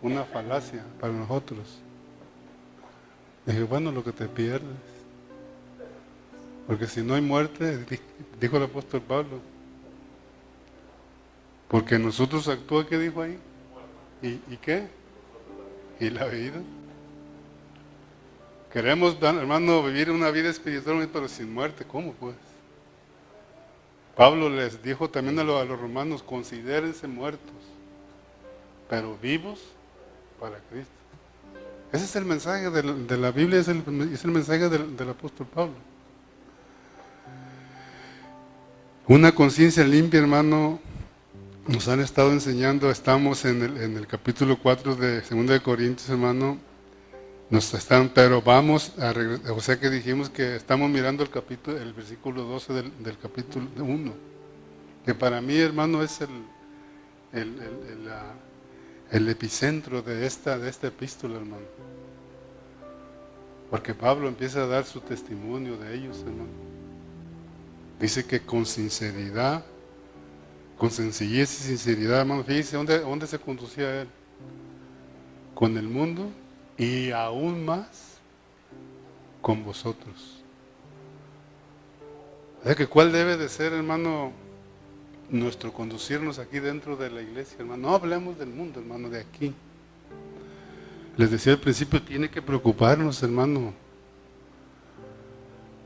una falacia para nosotros. dije, bueno, lo que te pierdes. Porque si no hay muerte, dijo el apóstol Pablo, porque nosotros actúa, ¿qué dijo ahí? ¿Y, qué? ¿Y la vida? Queremos, hermano, vivir una vida espiritual, pero sin muerte, ¿cómo pues? Pablo les dijo también a los, romanos, considérense muertos, pero vivos para Cristo. Ese es el mensaje de la, Biblia, es el, mensaje del apóstol Pablo. Una conciencia limpia, hermano, nos han estado enseñando, estamos en el, capítulo 4 de 2 de Corintios, hermano, nos están, pero vamos a o sea que dijimos que estamos mirando el capítulo, el versículo 12 del, capítulo 1, que para mí, hermano, es el, el, epicentro de esta, de esta epístola, hermano. Porque Pablo empieza a dar su testimonio de ellos, hermano. Dice que con sinceridad, con sencillez y sinceridad, hermano, fíjese ¿dónde, dónde se conducía él. Con el mundo y aún más con vosotros. O que cuál debe de ser, hermano, nuestro conducirnos aquí dentro de la iglesia, hermano. No hablemos del mundo, hermano, de aquí. Les decía al principio, tiene que preocuparnos, hermano,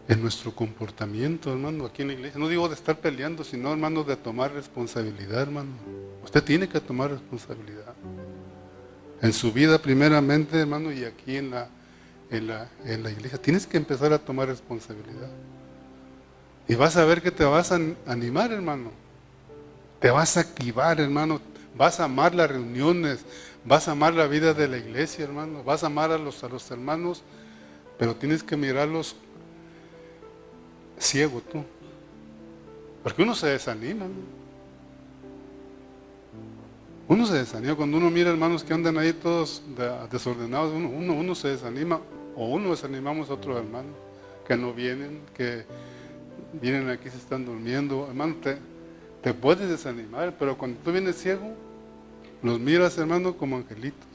en nuestro comportamiento, hermano, aquí en la iglesia. No digo de estar peleando, sino, hermano, de tomar responsabilidad, hermano. Usted tiene que tomar responsabilidad. En su vida primeramente, hermano, y aquí en la, en la, en la iglesia. Tienes que empezar a tomar responsabilidad. Y vas a ver que te vas a animar, hermano. Te vas a activar, hermano. Vas a amar las reuniones. Vas a amar la vida de la iglesia, hermano. Vas a amar a los, a los hermanos. Pero tienes que mirarlos ciego tú. Porque uno se desanima. Uno se desanima. Cuando uno mira hermanos que andan ahí todos desordenados, uno, uno, se desanima o uno desanimamos a otro hermano. que no vienen, que vienen aquí se están durmiendo. Hermano, te, te puedes desanimar, pero cuando tú vienes ciego, los miras, hermano, como angelitos.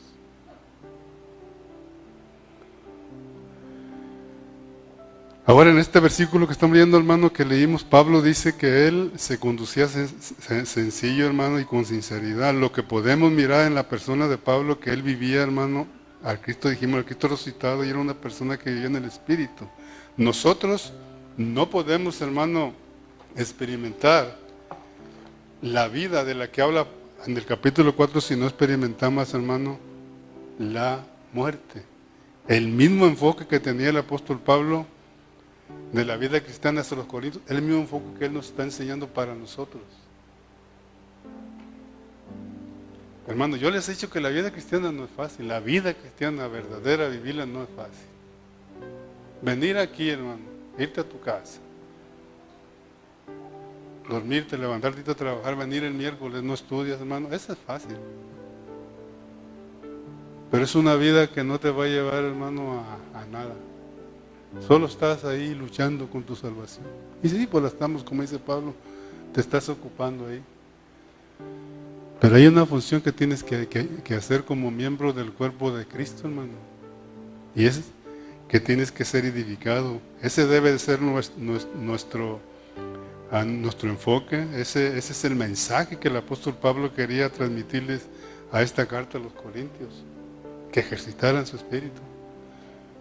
Ahora en este versículo que estamos leyendo, hermano, que leímos, Pablo dice que él se conducía sencillo, hermano, y con sinceridad. Lo que podemos mirar en la persona de Pablo, que él vivía, hermano, al Cristo dijimos, al Cristo resucitado, y era una persona que vivía en el Espíritu. Nosotros no podemos, hermano, experimentar la vida de la que habla en el capítulo 4 si no experimentamos, hermano, la muerte. El mismo enfoque que tenía el apóstol Pablo de la vida cristiana hasta los Corintios, el mismo enfoque que Él nos está enseñando para nosotros. Hermano, yo les he dicho que la vida cristiana no es fácil, la vida cristiana verdadera, vivirla no es fácil. Venir aquí, hermano, irte a tu casa, dormirte, levantarte a trabajar, venir el miércoles, no estudias, hermano, eso es fácil. Pero es una vida que no te va a llevar, hermano, a nada. Solo estás ahí luchando con tu salvación. Y sí, pues la estamos, como dice Pablo, te estás ocupando ahí. Pero hay una función que tienes que, hacer como miembro del cuerpo de Cristo, hermano. Y es que tienes que ser edificado. Ese debe de ser nuestro, nuestro, nuestro enfoque. Ese, ese es el mensaje que el apóstol Pablo quería transmitirles a esta carta a los Corintios. Que ejercitaran su espíritu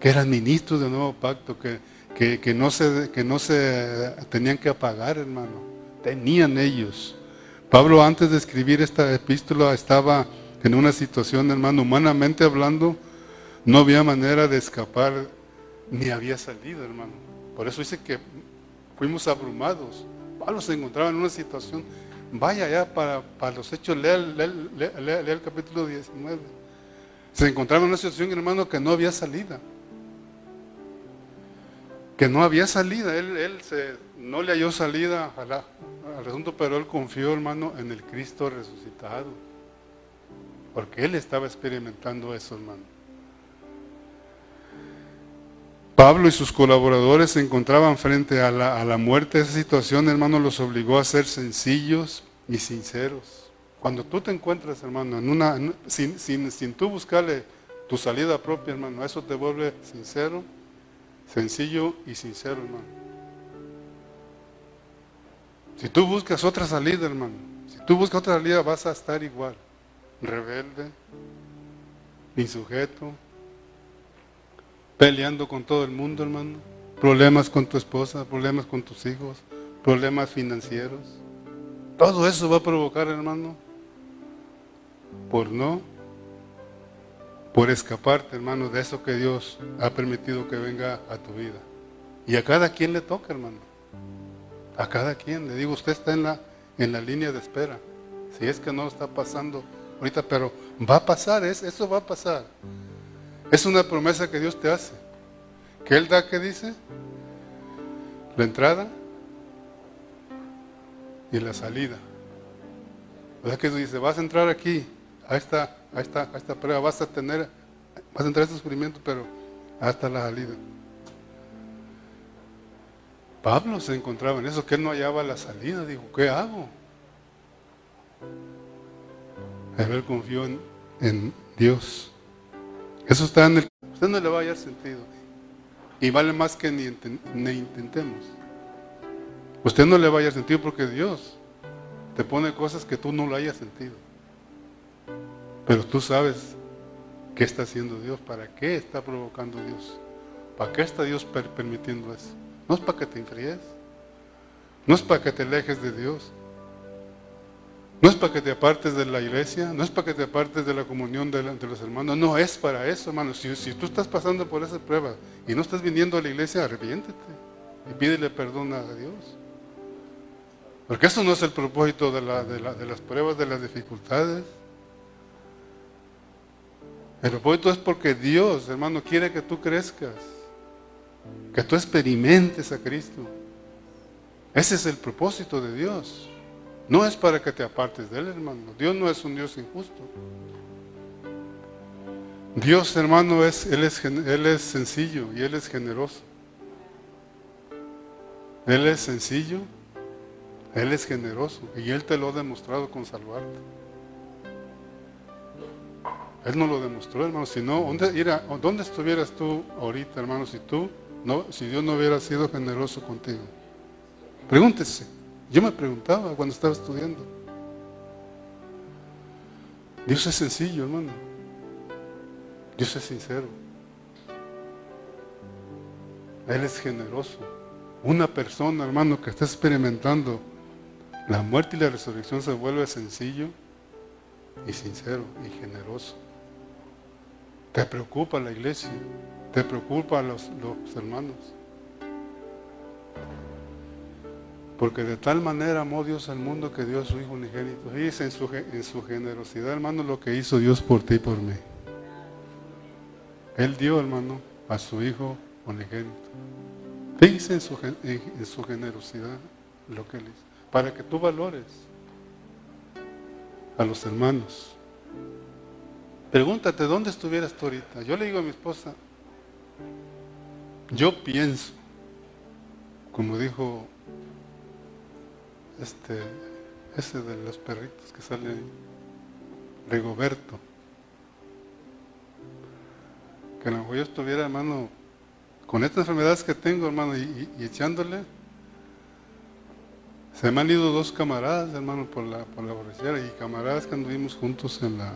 que eran ministros del nuevo pacto, que, que, no se, que no se tenían que apagar, hermano. Tenían ellos. Pablo antes de escribir esta epístola estaba en una situación, hermano, humanamente hablando, no había manera de escapar, ni había salido, hermano. Por eso dice que fuimos abrumados. Pablo se encontraba en una situación, vaya ya para, para los hechos, lea, lea el capítulo 19. Se encontraba en una situación, hermano, que no había salida que no había salida, él, él se, no le halló salida al asunto, pero él confió, hermano, en el Cristo resucitado, porque él estaba experimentando eso, hermano. Pablo y sus colaboradores se encontraban frente a la, a la muerte. Esa situación, hermano, los obligó a ser sencillos y sinceros. Cuando tú te encuentras, hermano, en una, sin, sin, sin tú buscarle tu salida propia, hermano, eso te vuelve sincero Sencillo y sincero, hermano. Si tú buscas otra salida, hermano, si tú buscas otra salida vas a estar igual, rebelde, insujeto, peleando con todo el mundo, hermano, problemas con tu esposa, problemas con tus hijos, problemas financieros. Todo eso va a provocar, hermano, por no por escaparte, hermano, de eso que Dios ha permitido que venga a tu vida. Y a cada quien le toca, hermano. A cada quien. Le digo, usted está en la, en la línea de espera. Si es que no está pasando ahorita, pero va a pasar, eso va a pasar. Es una promesa que Dios te hace. Que Él da, ¿qué dice? La entrada y la salida. O sea que dice, vas a entrar aquí, a esta Ahí está, ahí está prueba. Vas a tener, vas a entrar en este sufrimiento, pero hasta la salida. Pablo se encontraba en eso, que él no hallaba la salida. Dijo, ¿qué hago? Él confió en, Dios. Eso está en el... Usted no le va a hallar sentido. Y vale más que ni, intentemos. Usted no le va a hallar sentido porque Dios te pone cosas que tú no lo hayas sentido. Pero tú sabes qué está haciendo Dios, para qué está provocando Dios, para qué está Dios permitiendo eso. No es para que te enfríes, no es para que te alejes de Dios, no es para que te apartes de la iglesia, no es para que te apartes de la comunión de, los hermanos, no es para eso, hermano. Si, tú estás pasando por esa prueba y no estás viniendo a la iglesia, arrepiéntete y pídele perdón a Dios. Porque eso no es el propósito de las pruebas, de las dificultades. El propósito es porque Dios, hermano, quiere que tú crezcas, que tú experimentes a Cristo. Ese es el propósito de Dios. No es para que te apartes de Él, hermano. Dios no es un Dios injusto. Dios, hermano, es, él, es, él es sencillo y Él es generoso. Él es sencillo, Él es generoso y Él te lo ha demostrado con salvarte. Él no lo demostró, hermano. Si no, ¿dónde, ¿dónde estuvieras tú ahorita, hermano, si tú, no, si Dios no hubiera sido generoso contigo? Pregúntese. Yo me preguntaba cuando estaba estudiando. Dios es sencillo, hermano. Dios es sincero. Él es generoso. Una persona, hermano, que está experimentando la muerte y la resurrección se vuelve sencillo y sincero y generoso. Te preocupa la iglesia, te preocupa los, los hermanos. Porque de tal manera amó Dios al mundo que dio a su Hijo unigénito. Fíjese en su, en su generosidad, hermano, lo que hizo Dios por ti y por mí. Él dio, hermano, a su Hijo unigénito. Fíjese en su, en su generosidad lo que Él hizo. Para que tú valores a los hermanos. Pregúntate, ¿dónde estuvieras tú ahorita? Yo le digo a mi esposa, yo pienso, como dijo este, ese de los perritos que sale Rigoberto, que a lo mejor yo estuviera, hermano, con estas enfermedades que tengo, hermano, y, echándole, se me han ido dos camaradas, hermano, por la, por la borrachera, y camaradas que anduvimos juntos en la,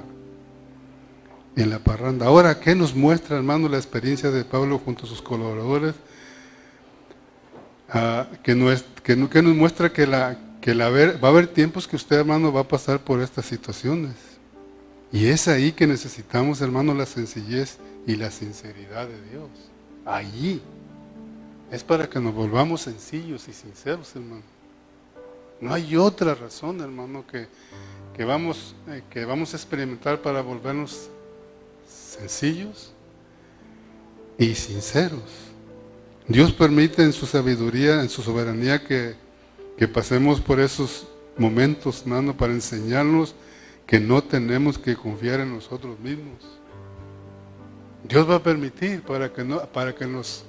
en la parranda. Ahora, ¿qué nos muestra, hermano, la experiencia de Pablo junto a sus colaboradores? Ah, que, nos, que, que nos muestra que la, que va a haber tiempos que usted, hermano, va a pasar por estas situaciones. Y es ahí que necesitamos, hermano, la sencillez y la sinceridad de Dios. Allí. Es para que nos volvamos sencillos y sinceros, hermano. No hay otra razón, hermano, que, que vamos, eh, que vamos a experimentar para volvernos sencillos y sinceros. Dios permite en su sabiduría, en su soberanía, que que pasemos por esos momentos, hermano, para enseñarnos que no tenemos que confiar en nosotros mismos. Dios va a permitir para que, no, para que nos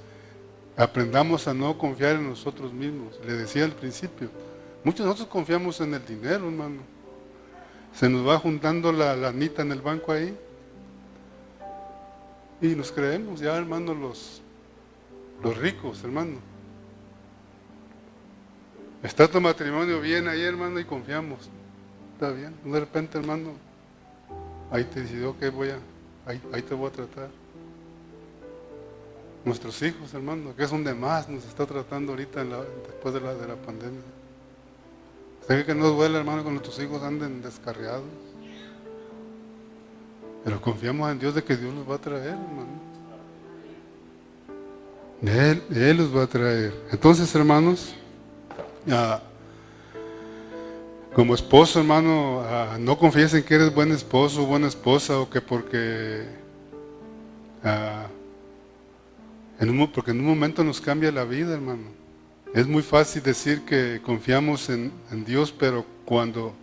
aprendamos a no confiar en nosotros mismos. Le decía al principio, muchos de nosotros confiamos en el dinero, hermano. Se nos va juntando la lanita en el banco ahí. Y nos creemos ya, hermano, los, los ricos, hermano. Está tu matrimonio bien ahí, hermano, y confiamos. Está bien. De repente, hermano, ahí te decidió que voy a, ahí, te voy a tratar. Nuestros hijos, hermano, que es donde más nos está tratando ahorita después de la, de la pandemia. Sé que no duele, hermano, que nuestros hijos anden descarriados. Pero confiamos en Dios de que Dios los va a traer, hermano. Él, Él los va a traer. Entonces, hermanos, como esposo, hermano, no confíes en que eres buen esposo o buena esposa o que porque, en un, porque en un momento nos cambia la vida, hermano. Es muy fácil decir que confiamos en, en Dios, pero cuando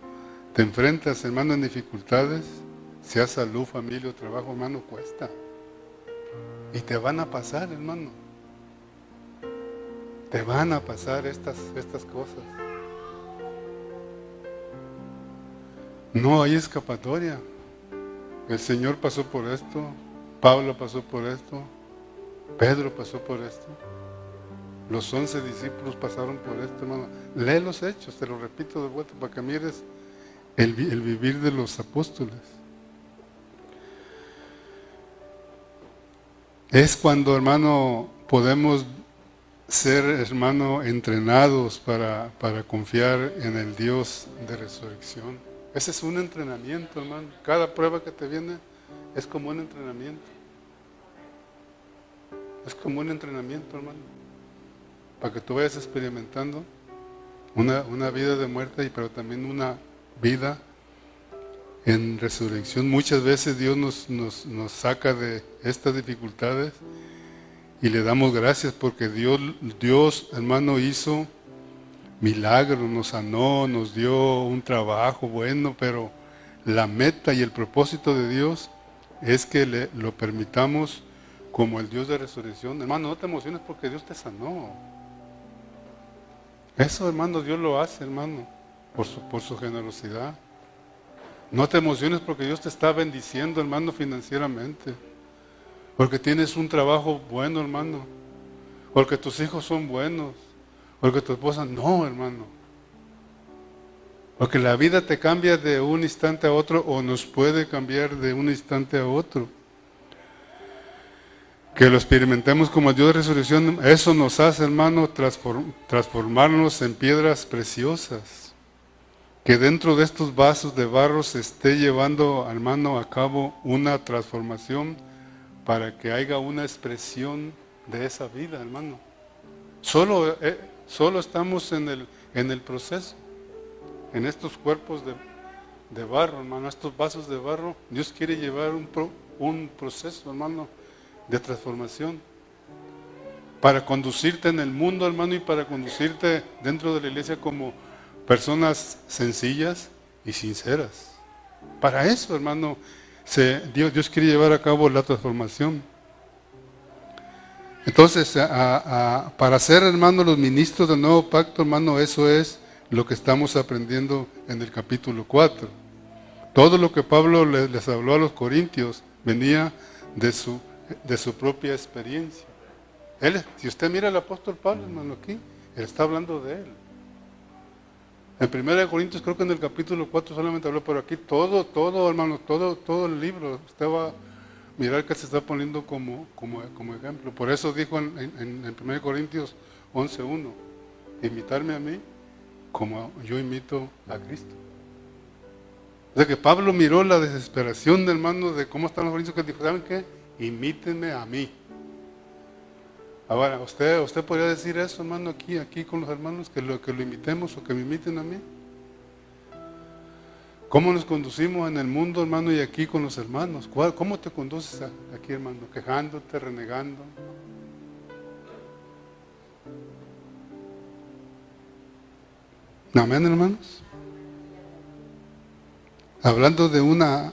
te enfrentas, hermano, en dificultades, sea salud, familia o trabajo, hermano, cuesta. Y te van a pasar, hermano. Te van a pasar estas, estas cosas. No hay escapatoria. El Señor pasó por esto, Pablo pasó por esto, Pedro pasó por esto, los once discípulos pasaron por esto, hermano. Lee los hechos, te lo repito de vuelta para que mires el, el vivir de los apóstoles. Es cuando, hermano, podemos ser, hermano, entrenados para, para confiar en el Dios de resurrección. Ese es un entrenamiento, hermano. Cada prueba que te viene es como un entrenamiento. Es como un entrenamiento, hermano. Para que tú vayas experimentando una, una vida de muerte, pero también una vida en resurrección. Muchas veces Dios nos, saca de estas dificultades y le damos gracias porque Dios, Dios, hermano, hizo milagros, nos sanó, nos dio un trabajo bueno, pero la meta y el propósito de Dios es que le, lo permitamos como el Dios de resurrección. Hermano, no te emociones porque Dios te sanó. Eso, hermano, Dios lo hace, hermano, por su, por su generosidad. No te emociones porque Dios te está bendiciendo, hermano, financieramente. Porque tienes un trabajo bueno, hermano. Porque tus hijos son buenos. Porque tu esposa, no, hermano. Porque la vida te cambia de un instante a otro o nos puede cambiar de un instante a otro. Que lo experimentemos como Dios de resurrección, eso nos hace, hermano, transformarnos en piedras preciosas. Que dentro de estos vasos de barro se esté llevando, hermano, a cabo una transformación para que haya una expresión de esa vida, hermano. Solo, eh, solo estamos en el, en el proceso en estos cuerpos de, barro, hermano, estos vasos de barro, Dios quiere llevar un, un proceso, hermano, de transformación. Para conducirte en el mundo, hermano, y para conducirte dentro de la iglesia como personas sencillas y sinceras. Para eso, hermano, Dios quiere llevar a cabo la transformación. Entonces, para ser, hermano, los ministros del nuevo pacto, hermano, eso es lo que estamos aprendiendo en el capítulo 4. Todo lo que Pablo les, habló a los corintios venía de su, de su propia experiencia. Él, si usted mira al apóstol Pablo, hermano, aquí, él está hablando de él. En 1 Corintios, creo que en el capítulo 4 solamente habló, pero aquí todo, todo, hermano, todo, todo el libro, usted va a mirar que se está poniendo como, como, como ejemplo. Por eso dijo en, en, en 1 Corintios 11.1, imitarme a mí como yo imito a Cristo. O sea que Pablo miró la desesperación del hermano de cómo están los corintios que dijo, ¿saben qué? Imítenme a mí. Ahora, ¿usted, usted podría decir eso, hermano, aquí, aquí con los hermanos, que lo, que lo imitemos o que me imiten a mí. ¿Cómo nos conducimos en el mundo, hermano, y aquí con los hermanos? ¿Cómo te conduces aquí, hermano? ¿Quejándote, renegando? Amén, hermanos. Hablando de una,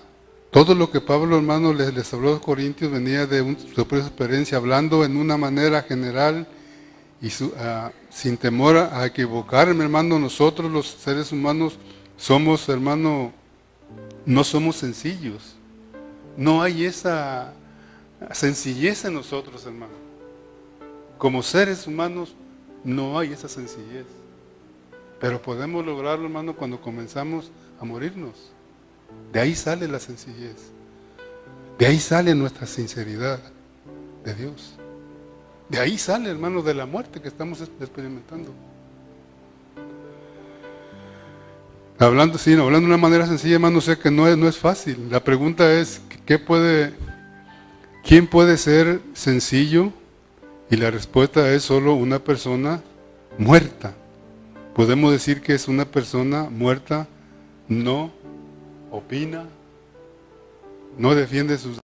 todo lo que Pablo, hermano, les, les habló a los corintios venía de su propia experiencia, hablando en una manera general y ah, sin temor a equivocarme, hermano, nosotros los seres humanos somos, hermano, no somos sencillos. No hay esa sencillez en nosotros, hermano. Como seres humanos no hay esa sencillez. Pero podemos lograrlo, hermano, cuando comenzamos a morirnos. De ahí sale la sencillez. De ahí sale nuestra sinceridad de Dios. De ahí sale, hermano, de la muerte que estamos experimentando. Hablando, sí, hablando de una manera sencilla, hermano, sé que no es, no es fácil. La pregunta es, ¿qué puede, ¿quién puede ser sencillo? Y la respuesta es solo una persona muerta. Podemos decir que es una persona muerta, no opina, no defiende sus...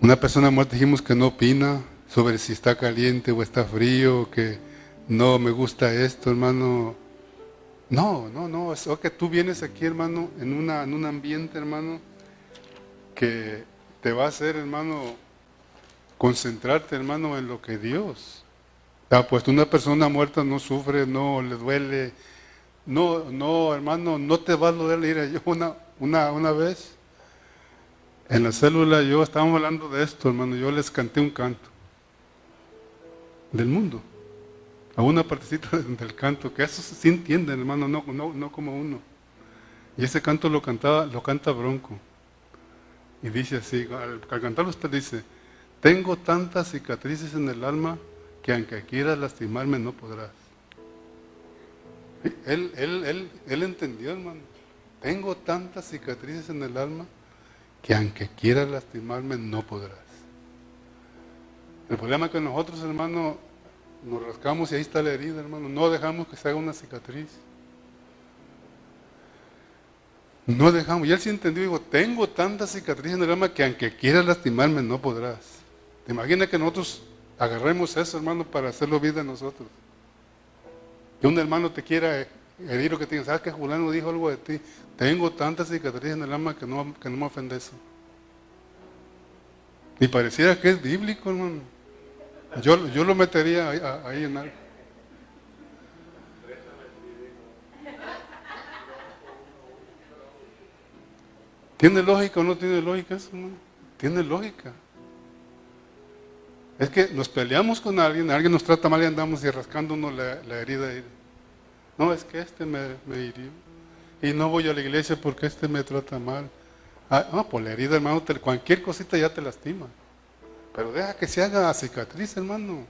Una persona muerta dijimos que no opina sobre si está caliente o está frío, que no me gusta esto, hermano. No, no, no, es que tú vienes aquí, hermano, en, una, en un ambiente, hermano, que te va a hacer, hermano, concentrarte, hermano, en lo que Dios Ah, pues una persona muerta no sufre, no le duele. No, no, hermano, no te va a doler. Mira, yo una, una, una vez en la célula, yo estábamos hablando de esto, hermano. Yo les canté un canto del mundo. A una partecita del canto, que eso sí entienden, hermano, no, no, no como uno. Y ese canto lo cantaba, lo canta Bronco. Y dice así, al, al cantarlo usted dice, tengo tantas cicatrices en el alma que aunque quieras lastimarme no podrás. Él, él, él, él entendió, hermano. Tengo tantas cicatrices en el alma que aunque quieras lastimarme no podrás. El problema es que nosotros, hermano, nos rascamos y ahí está la herida, hermano. No dejamos que se haga una cicatriz. No dejamos. Y él sí entendió, digo, tengo tantas cicatrices en el alma que aunque quieras lastimarme no podrás. ¿Te imaginas que nosotros Agarremos eso, hermano, para hacerlo vida a nosotros. Que un hermano te quiera herir lo que te ¿sabes que Julano dijo algo de ti? Tengo tantas cicatrices en el alma que no, que no me ofende eso. Y pareciera que es bíblico, hermano. Yo, yo lo metería ahí, ahí en algo. ¿Tiene lógica o no tiene lógica eso? No? Tiene lógica. Es que nos peleamos con alguien, alguien nos trata mal y andamos y rascándonos la, la herida. No, es que este me, hirió. Y no voy a la iglesia porque este me trata mal. Ah, no, por la herida, hermano, cualquier cosita ya te lastima. Pero deja que se haga cicatriz, hermano.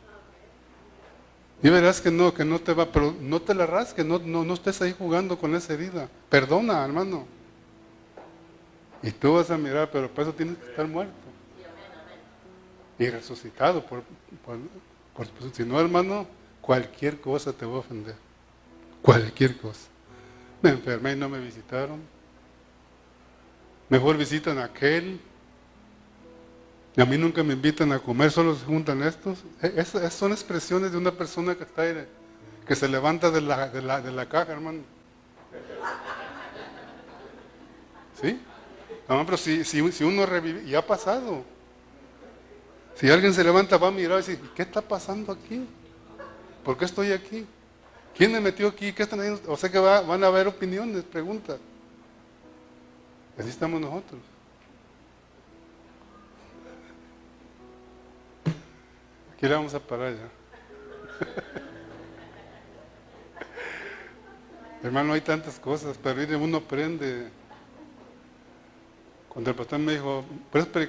Y verás que no, que no te va, pero no te la rasques, no, no, no estés ahí jugando con esa herida. Perdona, hermano. Y tú vas a mirar, pero por eso tienes que estar muerto. Y resucitado. Por, por, si no, hermano, cualquier cosa te va a ofender. Cualquier cosa. Me enfermé y no me visitaron. Mejor visitan a aquel. Y a mí nunca me invitan a comer, solo se juntan estos. E, esas son expresiones de una persona que está ahí, que se levanta de la, de la, de la caja, hermano. ¿Sí? Pero si, si, uno revive, y ha pasado. Si alguien se levanta, va a mirar y dice, ¿qué está pasando aquí? ¿Por qué estoy aquí? ¿Quién me metió aquí? ¿Qué están haciendo? O sea que van a haber opiniones, preguntas. Así estamos nosotros. Aquí le vamos a parar ya. Hermano, hay tantas cosas, pero uno aprende. Cuando el pastor me dijo,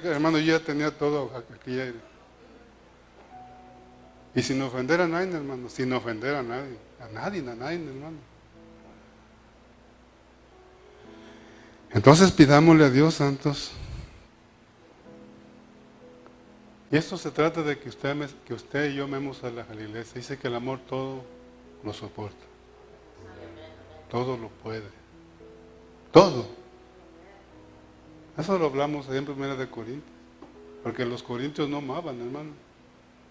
hermano, yo ya tenía todo aquí. Y sin ofender a nadie, hermano, sin ofender a nadie, a nadie, a nadie, hermano. Entonces pidámosle a Dios, santos. Y esto se trata de que usted, que usted y yo amemos a la iglesia. Dice que el amor todo lo soporta. Todo lo puede. Todo. Eso lo hablamos ahí en Primera de Corintios. Porque los corintios no amaban, hermano.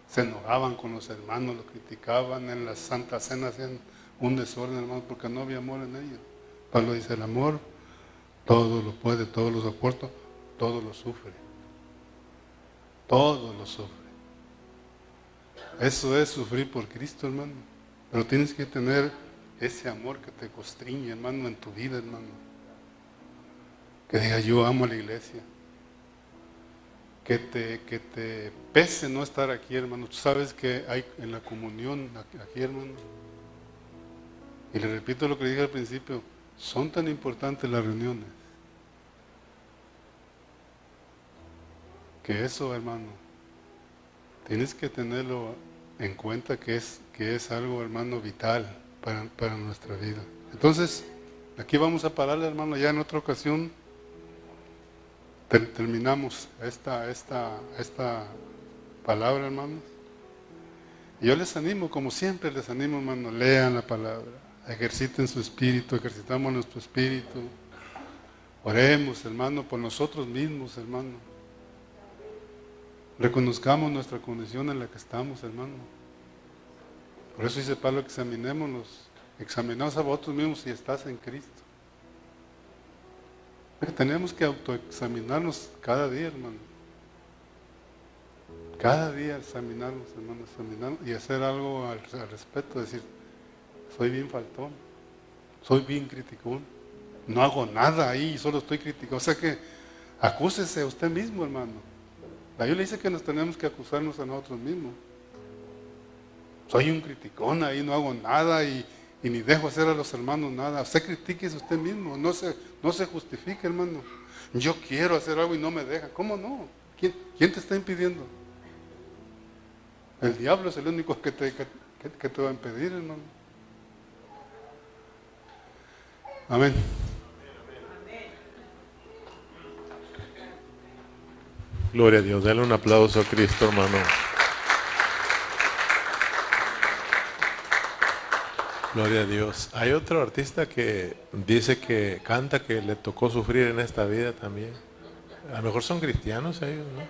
Se enojaban con los hermanos, lo criticaban, en las santas cenas hacían un desorden, hermano, porque no había amor en ellos. Pablo dice, el amor todo lo puede, todo lo soporta, todo lo sufre. Todo lo sufre. Eso es sufrir por Cristo, hermano. Pero tienes que tener ese amor que te constriñe, hermano, en tu vida, hermano que diga yo amo a la iglesia. Que te, que te pese no estar aquí, hermano. Tú sabes que hay en la comunión aquí, hermano. Y le repito lo que dije al principio, son tan importantes las reuniones. Que eso, hermano, tienes que tenerlo en cuenta que es, que es algo, hermano, vital para, para nuestra vida. Entonces, aquí vamos a parar, hermano, ya en otra ocasión terminamos esta, esta, esta palabra, hermanos. Y yo les animo, como siempre les animo, hermanos, lean la palabra, ejerciten su espíritu, ejercitamos nuestro espíritu. Oremos, hermano, por nosotros mismos, hermano. Reconozcamos nuestra condición en la que estamos, hermano. Por eso dice Pablo, examinémonos, examinaos a vosotros mismos si estás en Cristo. Tenemos que autoexaminarnos cada día, hermano. Cada día examinarnos, hermano, examinarnos y hacer algo al, respecto, decir, soy bien faltón, soy bien criticón, no hago nada ahí, solo estoy criticando. O sea que acúsese a usted mismo, hermano. La Biblia dice que nos tenemos que acusarnos a nosotros mismos. Soy un criticón ahí, no hago nada y y ni dejo hacer a los hermanos nada. Usted critique usted mismo, no se, no se justifique, hermano. Yo quiero hacer algo y no me deja. ¿Cómo no? ¿Quién, quién te está impidiendo? El diablo es el único que te, que, te va a impedir, hermano. Amén. Gloria a Dios. Dale un aplauso a Cristo, hermano. Gloria a Dios. Hay otro artista que dice que canta que le tocó sufrir en esta vida también. A lo mejor son cristianos ellos, ¿no?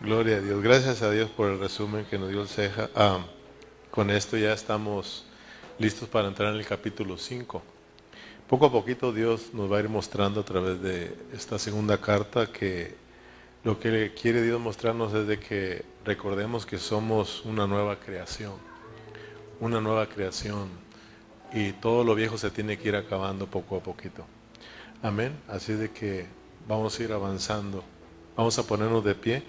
Gloria a Dios. Gracias a Dios por el resumen que nos dio el Ceja. Ah, con esto ya estamos listos para entrar en el capítulo 5. Poco a poquito Dios nos va a ir mostrando a través de esta segunda carta que lo que quiere Dios mostrarnos es de que recordemos que somos una nueva creación una nueva creación y todo lo viejo se tiene que ir acabando poco a poquito. Amén. Así de que vamos a ir avanzando. Vamos a ponernos de pie.